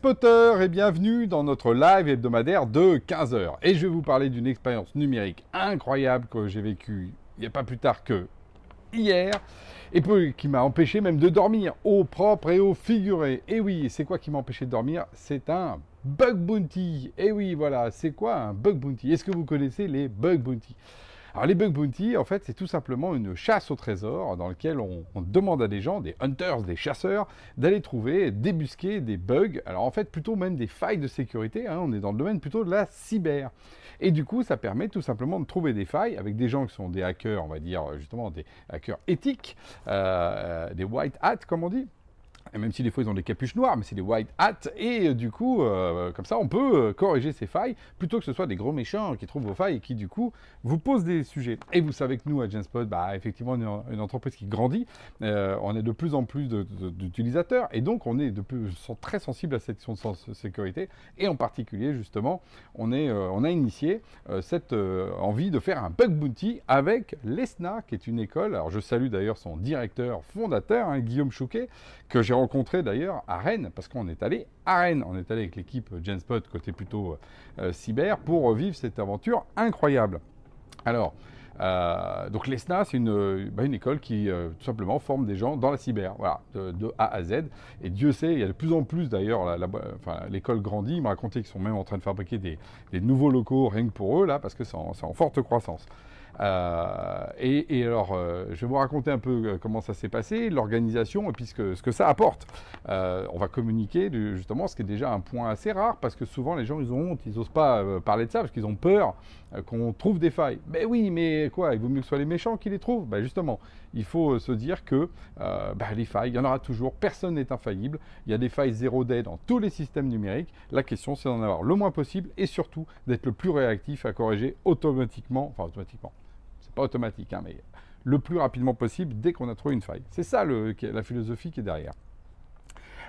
Potter et bienvenue dans notre live hebdomadaire de 15h. Et je vais vous parler d'une expérience numérique incroyable que j'ai vécue il n'y a pas plus tard que hier et qui m'a empêché même de dormir au propre et au figuré. Et oui, c'est quoi qui m'a empêché de dormir? C'est un bug bounty. Et oui, voilà, c'est quoi un bug bounty? Est-ce que vous connaissez les bug bounty? Alors les bug bounty, en fait, c'est tout simplement une chasse au trésor dans laquelle on, demande à des gens, des hunters, des chasseurs, d'aller trouver, débusquer des bugs. Alors en fait, plutôt même des failles de sécurité. Hein. on est dans le domaine plutôt de la cyber. Et du coup, ça permet tout simplement de trouver des failles avec des gens qui sont des hackers, on va dire justement des hackers éthiques, euh, des white hats comme on dit même si des fois ils ont des capuches noires, mais c'est des white hats, et euh, du coup, euh, comme ça, on peut euh, corriger ces failles, plutôt que ce soit des gros méchants qui trouvent vos failles et qui, du coup, vous posent des sujets. Et vous savez que nous, à Genspot, bah, effectivement, on est une entreprise qui grandit, on est de plus en plus d'utilisateurs, et donc on est de plus, très sensible à cette question de sécurité, et en particulier, justement, on, est, on a initié cette envie de faire un bug bounty avec l'ESNA, qui est une école, alors je salue d'ailleurs son directeur fondateur, hein, Guillaume Chouquet, que j'ai rencontré d'ailleurs à Rennes, parce qu'on est allé à Rennes, on est allé avec l'équipe Genspot côté plutôt euh, cyber pour vivre cette aventure incroyable. Alors, euh, donc l'ESNA, c'est une, bah, une, école qui euh, tout simplement forme des gens dans la cyber, voilà, de, A à Z. Et Dieu sait, il y a de plus en plus d'ailleurs, l'école grandit. Ils m'ont raconté qu'ils sont même en train de fabriquer des, nouveaux locaux rien que pour eux, là, parce que c'est en, forte croissance. Euh, et, alors, euh, je vais vous raconter un peu euh, comment ça s'est passé, l'organisation, et puis ce que, ça apporte. on va communiquer justement, ce qui est déjà un point assez rare, parce que souvent les gens, ils ont honte, ils n'osent pas parler de ça, parce qu'ils ont peur qu'on trouve des failles. Mais oui, mais quoi, il vaut mieux que ce soit les méchants qui les trouvent ben Justement, il faut se dire que ben, les failles, il y en aura toujours, personne n'est infaillible, il y a des failles zéro day dans tous les systèmes numériques. La question, c'est d'en avoir le moins possible, et surtout d'être le plus réactif à corriger automatiquement, enfin automatiquement, automatique, hein, mais le plus rapidement possible dès qu'on a trouvé une faille. C'est ça la philosophie qui est derrière.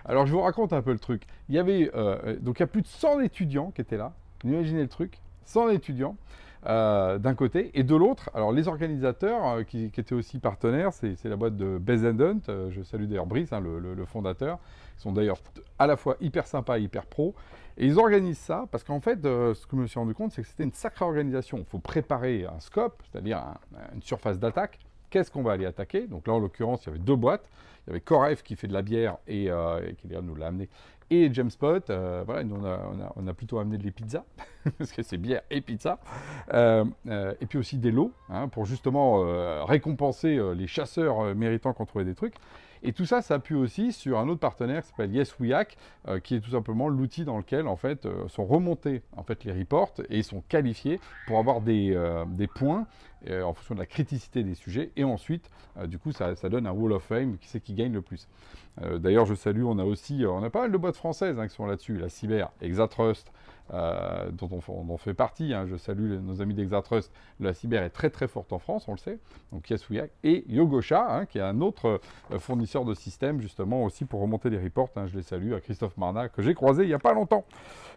Alors je vous raconte un peu le truc. Il y avait euh, donc il y a plus de 100 étudiants qui étaient là. Imaginez le truc, 100 étudiants. Euh, d'un côté, et de l'autre, alors les organisateurs euh, qui, étaient aussi partenaires, c'est la boîte de Bez Hunt, je salue d'ailleurs Brice, hein, le, fondateur, ils sont d'ailleurs à la fois hyper sympas et hyper pro, et ils organisent ça parce qu'en fait, ce que je me suis rendu compte, c'est que c'était une sacrée organisation. Il faut préparer un scope, c'est-à-dire une surface d'attaque, qu'est-ce qu'on va aller attaquer? Donc là, en l'occurrence, il y avait deux boîtes. Il y avait Coref qui fait de la bière et, qui nous l'a amené et Jamespot. Euh, voilà, on a, plutôt amené des pizzas, parce que c'est bière et pizza. Euh, euh, et puis aussi des lots, hein, pour justement récompenser les chasseurs méritants qui ont trouvé des trucs. Et tout ça s'appuie aussi sur un autre partenaire qui s'appelle YesWeHack, qui est tout simplement l'outil dans lequel en fait sont remontés en fait les reports et sont qualifiés pour avoir des, des points en fonction de la criticité des sujets. Et ensuite, du coup, ça, ça, donne un Wall of Fame, qui c'est qui gagne le plus. D'ailleurs, je salue, on a aussi, on a pas mal de boîtes françaises hein, qui sont là-dessus, la cyber, Exatrust, euh, dont on, fait partie. Hein. Je salue nos amis d'Exatrust. La cyber est très très forte en France, on le sait. Donc Yasuyak et Yogosha, hein, qui est un autre euh, fournisseur de systèmes justement aussi pour remonter les reports. je les salue à Christophe Marna que j'ai croisé il n'y a pas longtemps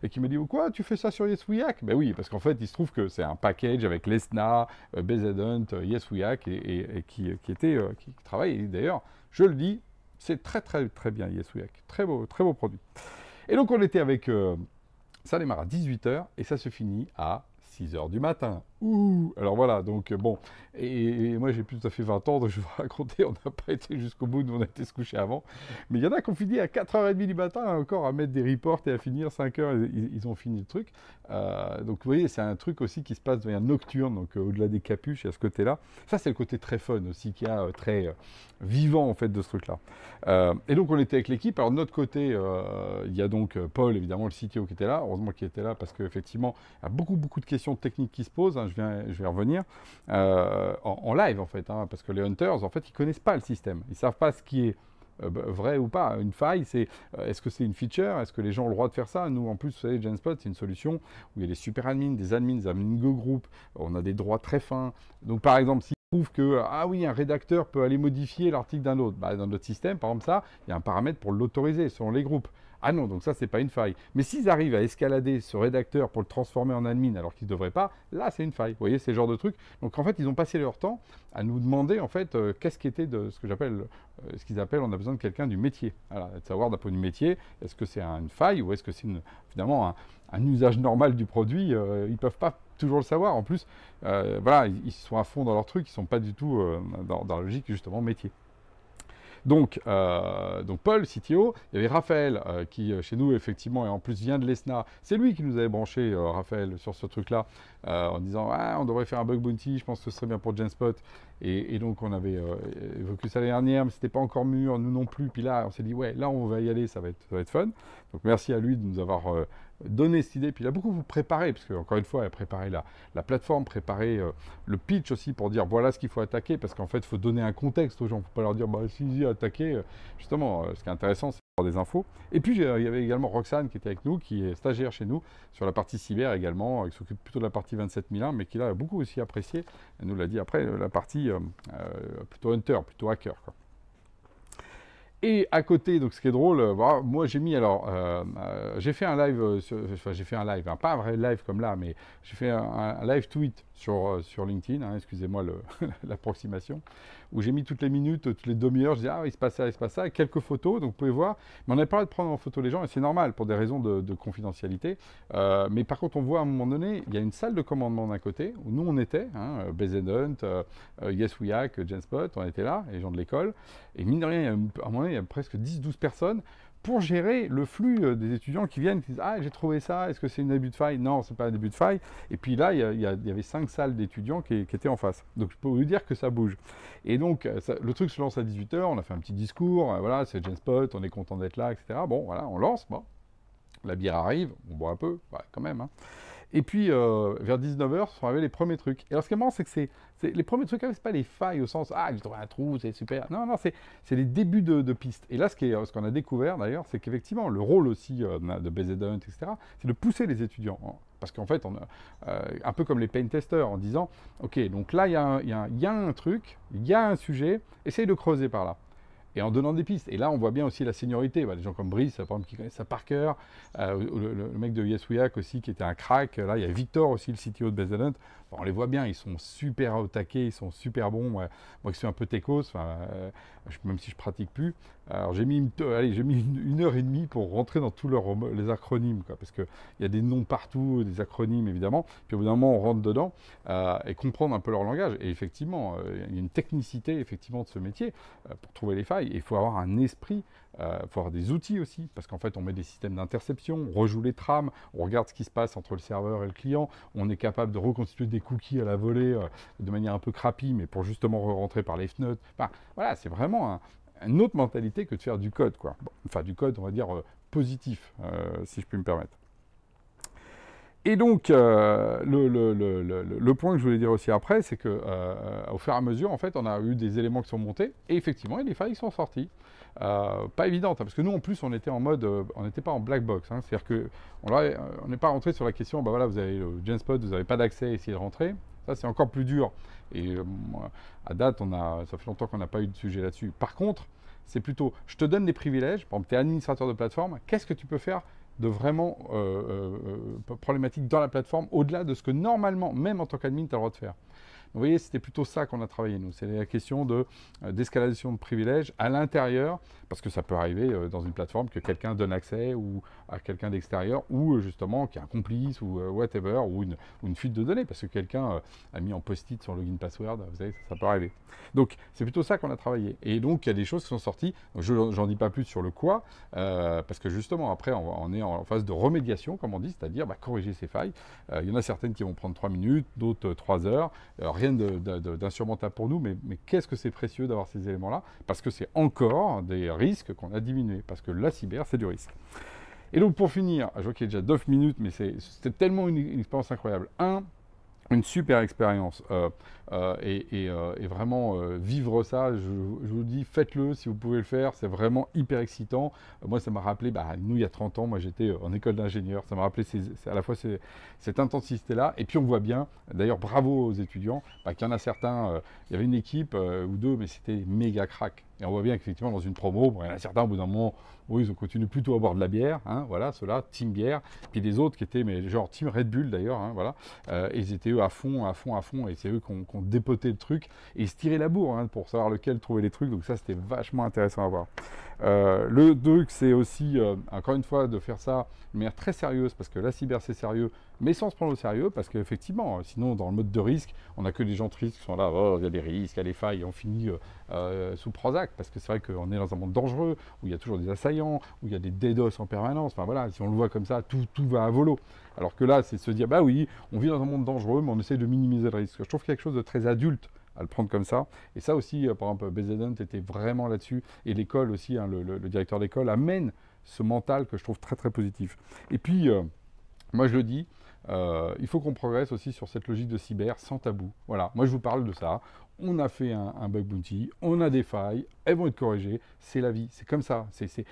et qui m'a dit quoi tu fais ça sur Yasuyak Ben oui, parce qu'en fait il se trouve que c'est un package avec l'ESNA, euh, BZHunt, Yasuyak et, qui, était qui travaille. d'ailleurs, je le dis, c'est très très très bien Yasuyak, très beau très beau produit. Et donc on était avec, ça démarre à 18h et ça se finit à 6h du matin. Ouh Alors voilà, donc bon, et, moi j'ai plus tout à fait 20 ans, donc je vais vous raconter, on n'a pas été jusqu'au bout, nous on a été se coucher avant. Mais il y en a qui ont fini à 4h30 du matin encore à mettre des reports et à finir 5h, ils, ont fini le truc. Euh, donc vous voyez, c'est un truc aussi qui se passe de manière nocturne, donc euh, au-delà des capuches, il y a ce côté-là. Ça c'est le côté très fun aussi, qui a euh, très vivant en fait de ce truc-là. et donc on était avec l'équipe. Alors de notre côté, il y a donc Paul, évidemment, le CTO qui était là, heureusement qu'il était là parce qu'effectivement, il y a beaucoup beaucoup de questions techniques qui se posent, hein. Je, viens, je vais revenir. Euh, en, live en fait, hein, parce que les hunters en fait ils connaissent pas le système, ils savent pas ce qui est euh, bah, vrai ou pas. Une faille, c'est euh, est-ce que c'est une feature? Est-ce que les gens ont le droit de faire ça? Nous, en plus, vous savez, Genspot, c'est une solution où il y a des super admins, des admins, des admins Go group. On a des droits très fins. Donc, par exemple, s'ils trouvent que ah oui, un rédacteur peut aller modifier l'article d'un autre, bah, dans notre système, par exemple, ça, il y a un paramètre pour l'autoriser selon les groupes. Ah non, donc ça, c'est pas une faille. Mais s'ils arrivent à escalader ce rédacteur pour le transformer en admin alors qu'ils ne devraient pas, là, c'est une faille. Vous voyez, c'est genre de truc. Donc en fait, ils ont passé leur temps à nous demander, en fait, euh, qu'est-ce qui était de ce que j'appelle, euh, ce qu'ils appellent, on a besoin de quelqu'un du métier. De savoir d'un point de métier, est-ce que c'est une faille ou est-ce que c'est finalement un, usage normal du produit Ils ne peuvent pas toujours le savoir. En plus, voilà, ils, sont à fond dans leur truc, ils ne sont pas du tout dans la logique, justement, métier. Donc, euh, donc Paul, CTO, il y avait Raphaël, euh, qui euh, chez nous, effectivement, et en plus vient de l'ESNA. C'est lui qui nous avait branché, Raphaël, sur ce truc-là, en disant ah, on devrait faire un bug bounty, je pense que ce serait bien pour Genspot. Et, donc, on avait évoqué ça l'année dernière, mais c'était pas encore mûr, nous non plus. Puis là, on s'est dit ouais, là, on va y aller, ça va être, ça va être fun. Donc, merci à lui de nous avoir donner cette idée. Puis il a beaucoup vous préparer, parce qu'encore une fois, il a préparé la, la plateforme, préparé euh, le pitch aussi pour dire voilà ce qu'il faut attaquer, parce qu'en fait, il faut donner un contexte aux gens. Il ne faut pas leur dire bah, si, attaquer. Euh, justement, euh, ce qui est intéressant, c'est des infos. Et puis, il y avait également Roxane qui était avec nous, qui est stagiaire chez nous, sur la partie cyber également, qui s'occupe plutôt de la partie 27001, mais qui l'a beaucoup aussi apprécié. Elle nous l'a dit après, la partie plutôt hunter, plutôt hacker. Quoi. Et à côté, donc ce qui est drôle, euh, moi j'ai mis alors, euh, euh, j'ai fait un live, enfin j'ai fait un live, hein, pas un vrai live comme là, mais j'ai fait un, live tweet sur, sur LinkedIn, hein, excusez-moi l'approximation, où j'ai mis toutes les minutes, toutes les demi-heures, je dis ah il se passe ça, il se passe ça, quelques photos, donc vous pouvez voir, mais on n'a pas le de prendre en photo les gens, et c'est normal pour des raisons de, confidentialité, mais par contre on voit à un moment donné, il y a une salle de commandement d'un côté, où nous on était, hein, Hunt, Yes We on était là, les gens de l'école, et mine de rien, à un moment donné, il y a presque 10-12 personnes pour gérer le flux euh, des étudiants qui viennent, qui disent Ah, j'ai trouvé ça, est-ce que c'est un début de faille? Non, c'est pas un début de faille. Et puis là, il y, avait cinq salles d'étudiants qui, étaient en face. Donc je peux vous dire que ça bouge. Et donc, euh, le truc se lance à 18h, on a fait un petit discours, euh, voilà, c'est Genspot, on est content d'être là, etc. Bon, voilà, on lance, bon. La bière arrive, on boit un peu, quand même. Hein. Et puis, euh, vers 19h, sont arrivés les premiers trucs. Et alors, ce qui est marrant, c'est que c'est, les premiers trucs, c'est pas les failles au sens Ah, j'ai trouvé un trou, c'est super. Non, non, c'est, les débuts de, de pistes. Et là, ce, qu'on a découvert d'ailleurs, c'est qu'effectivement, le rôle aussi euh, de BZ Hunt, etc., c'est de pousser les étudiants. Parce qu'en fait, on euh, un peu comme les paint testers, en disant Ok, donc là, il y, y, a un truc, il y a un sujet, essaye de creuser par là et en donnant des pistes. Et là, on voit bien aussi la seniorité. Bah, des gens comme Brice, par exemple, qui connaissent ça par cœur. Euh, le, mec de Yes aussi, qui était un crack. Là, il y a Victor aussi, le CTO de Bezelent. On les voit bien, ils sont super au taquet, ils sont super bons. Moi qui suis un peu techos, euh, même si je pratique plus, alors j'ai mis, une, une, heure et demie pour rentrer dans tous les acronymes, quoi, parce qu'il y a des noms partout, des acronymes évidemment, puis au bout d'un moment on rentre dedans euh, et comprendre un peu leur langage. Et effectivement, euh, il y a une technicité effectivement de ce métier pour trouver les failles. il faut avoir un esprit, il faut avoir des outils aussi, parce qu'en fait on met des systèmes d'interception, on rejoue les trames, on regarde ce qui se passe entre le serveur et le client, on est capable de reconstituer des cookies à la volée de manière un peu crappie, mais pour justement re-rentrer par les fenêtres. Enfin, voilà, c'est vraiment un, une autre mentalité que de faire du code, quoi. enfin, du code, on va dire, euh, positif, euh, si je puis me permettre. Et donc, euh, le, point que je voulais dire aussi après, c'est que au fur et à mesure, en fait, on a eu des éléments qui sont montés, et effectivement, des failles sont sorties. Pas évidentes, hein, parce que nous, en plus, on était en mode, on n'était pas en black box. Hein. C'est-à-dire qu'on n'est pas rentré sur la question, bah voilà, vous avez le Genspot, vous n'avez pas d'accès, essayez de rentrer. Ça, c'est encore plus dur. Et euh, à date, ça fait longtemps qu'on n'a pas eu de sujet là-dessus. Par contre, c'est plutôt, je te donne des privilèges. Par exemple, tu es administrateur de plateforme. Qu'est-ce que tu peux faire de vraiment euh, euh, problématique dans la plateforme, au-delà de ce que normalement, même en tant qu'admin, tu as le droit de faire? Vous voyez, c'était plutôt ça qu'on a travaillé, nous. C'est la question euh, d'escalation de privilèges à l'intérieur, parce que ça peut arriver euh, dans une plateforme que quelqu'un donne accès ou à quelqu'un d'extérieur, ou euh, justement qu'il y a un complice ou whatever, ou une, fuite de données, parce que quelqu'un a mis en post-it son login password, vous savez, ça, peut arriver. Donc, c'est plutôt ça qu'on a travaillé. Et donc, il y a des choses qui sont sorties. Je n'en dis pas plus sur le quoi, parce que justement, après, on, est en phase de remédiation, comme on dit, c'est-à-dire bah, corriger ces failles. il y en a certaines qui vont prendre 3 minutes, d'autres 3 heures rien d'insurmontable pour nous, mais, qu'est-ce que c'est précieux d'avoir ces éléments-là? Parce que c'est encore des risques qu'on a diminués, parce que la cyber, c'est du risque. Et donc pour finir, je vois qu'il y a déjà 9 minutes, mais c'était tellement une, une expérience incroyable. Un, une super expérience. Euh, euh, euh, et, vraiment vivre ça, je, vous dis, faites-le si vous pouvez le faire, c'est vraiment hyper excitant. moi, ça m'a rappelé, bah, nous, il y a 30 ans, moi j'étais en école d'ingénieur, ça m'a rappelé à la fois cette intensité-là, et puis on voit bien, d'ailleurs bravo aux étudiants, bah, qu'il y en a certains, il y avait une équipe ou deux, mais c'était méga crack. Et on voit bien qu'effectivement, dans une promo, il y en a certains, au bout d'un moment, oui, ils ont continué plutôt à boire de la bière, hein, voilà, ceux-là, Team Bière, puis des autres qui étaient, mais genre Team Red Bull d'ailleurs, hein, voilà, euh, ils étaient eux à fond, à fond, à fond, et c'est eux qui ont, qui ont dépoté le truc, et ils se tiraient la bourre hein, pour savoir lequel trouver les trucs, donc ça c'était vachement intéressant à voir. Euh, le truc, c'est aussi, euh, encore une fois, de faire ça de manière très sérieuse, parce que la cyber c'est sérieux, mais sans se prendre au sérieux, parce qu'effectivement, sinon dans le mode de risque, on n'a que des gens tristes qui sont là, oh, il y a des risques, il y a des failles, et on finit euh, euh, sous Prozac, parce que c'est vrai qu'on est dans un monde dangereux, où il y a toujours des assaillants, où il y a des DDoS en permanence, enfin voilà, si on le voit comme ça, tout, tout va à volo. Alors que là, c'est se dire, bah oui, on vit dans un monde dangereux, mais on essaie de minimiser le risque. Je trouve quelque chose de très adulte à le prendre comme ça. Et ça aussi, euh, par exemple, BZN était vraiment là-dessus. Et l'école aussi, hein, le, le- le directeur d'école amène ce mental que je trouve très très positif. Et puis, euh, moi je le dis, euh, il faut qu'on progresse aussi sur cette logique de cyber sans tabou. Voilà, moi je vous parle de ça. On a fait un, bug bounty, on a des failles, elles vont être corrigées, c'est la vie, c'est comme ça. C'est,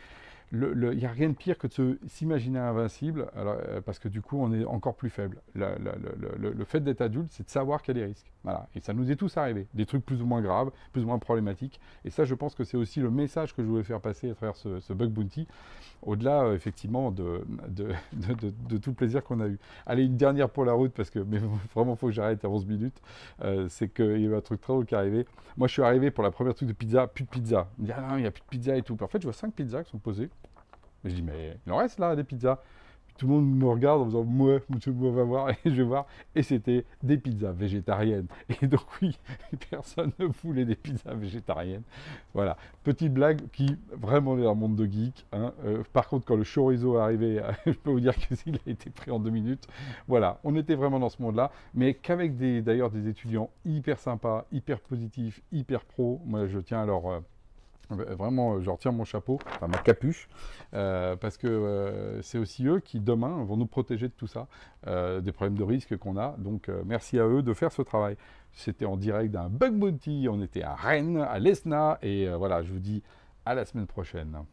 Il n'y a rien de pire que de s'imaginer invincible, alors, parce que du coup on est encore plus faible. Le- le fait d'être adulte, c'est de savoir qu'il y a des risques. Voilà. Et ça nous est tous arrivé. Des trucs plus ou moins graves, plus ou moins problématiques. Et ça, je pense que c'est aussi le message que je voulais faire passer à travers ce, bug bounty, au-delà euh, effectivement de, tout plaisir qu'on a eu. Allez, une dernière pour la route, parce que vraiment, il faut que j'arrête à 11 minutes. Euh, c'est qu'il y a eu un truc très drôle qui est arrivé. Moi, je suis arrivé pour la première truc de pizza, plus de pizza. On me dit, ah non, il n'y a plus de pizza et tout. En fait, je vois 5 pizzas qui sont posées. Mais je dis, mais il en reste là, des pizzas. Tout le monde me regarde en disant, ouais, monsieur, on va voir. Et je vais voir. Et c'était des pizzas végétariennes. Et donc, oui, personne ne voulait des pizzas végétariennes. Voilà. Petite blague qui vraiment est dans le monde de geek. hein. Euh, par contre, quand le chorizo est arrivé, je peux vous dire qu'il a été pris en deux minutes. Voilà, on était vraiment dans ce monde-là, mais qu'avec d'ailleurs des étudiants hyper sympas, hyper positifs, hyper pros. Moi, je tiens à leur euh, vraiment, euh, je retire mon chapeau, enfin ma capuche, euh, parce que euh, c'est aussi eux qui demain vont nous protéger de tout ça, des problèmes de risque qu'on a. Donc, merci à eux de faire ce travail. C'était en direct d'un bug bounty. On était à Rennes, à l'ESNA, et voilà, je vous dis à la semaine prochaine.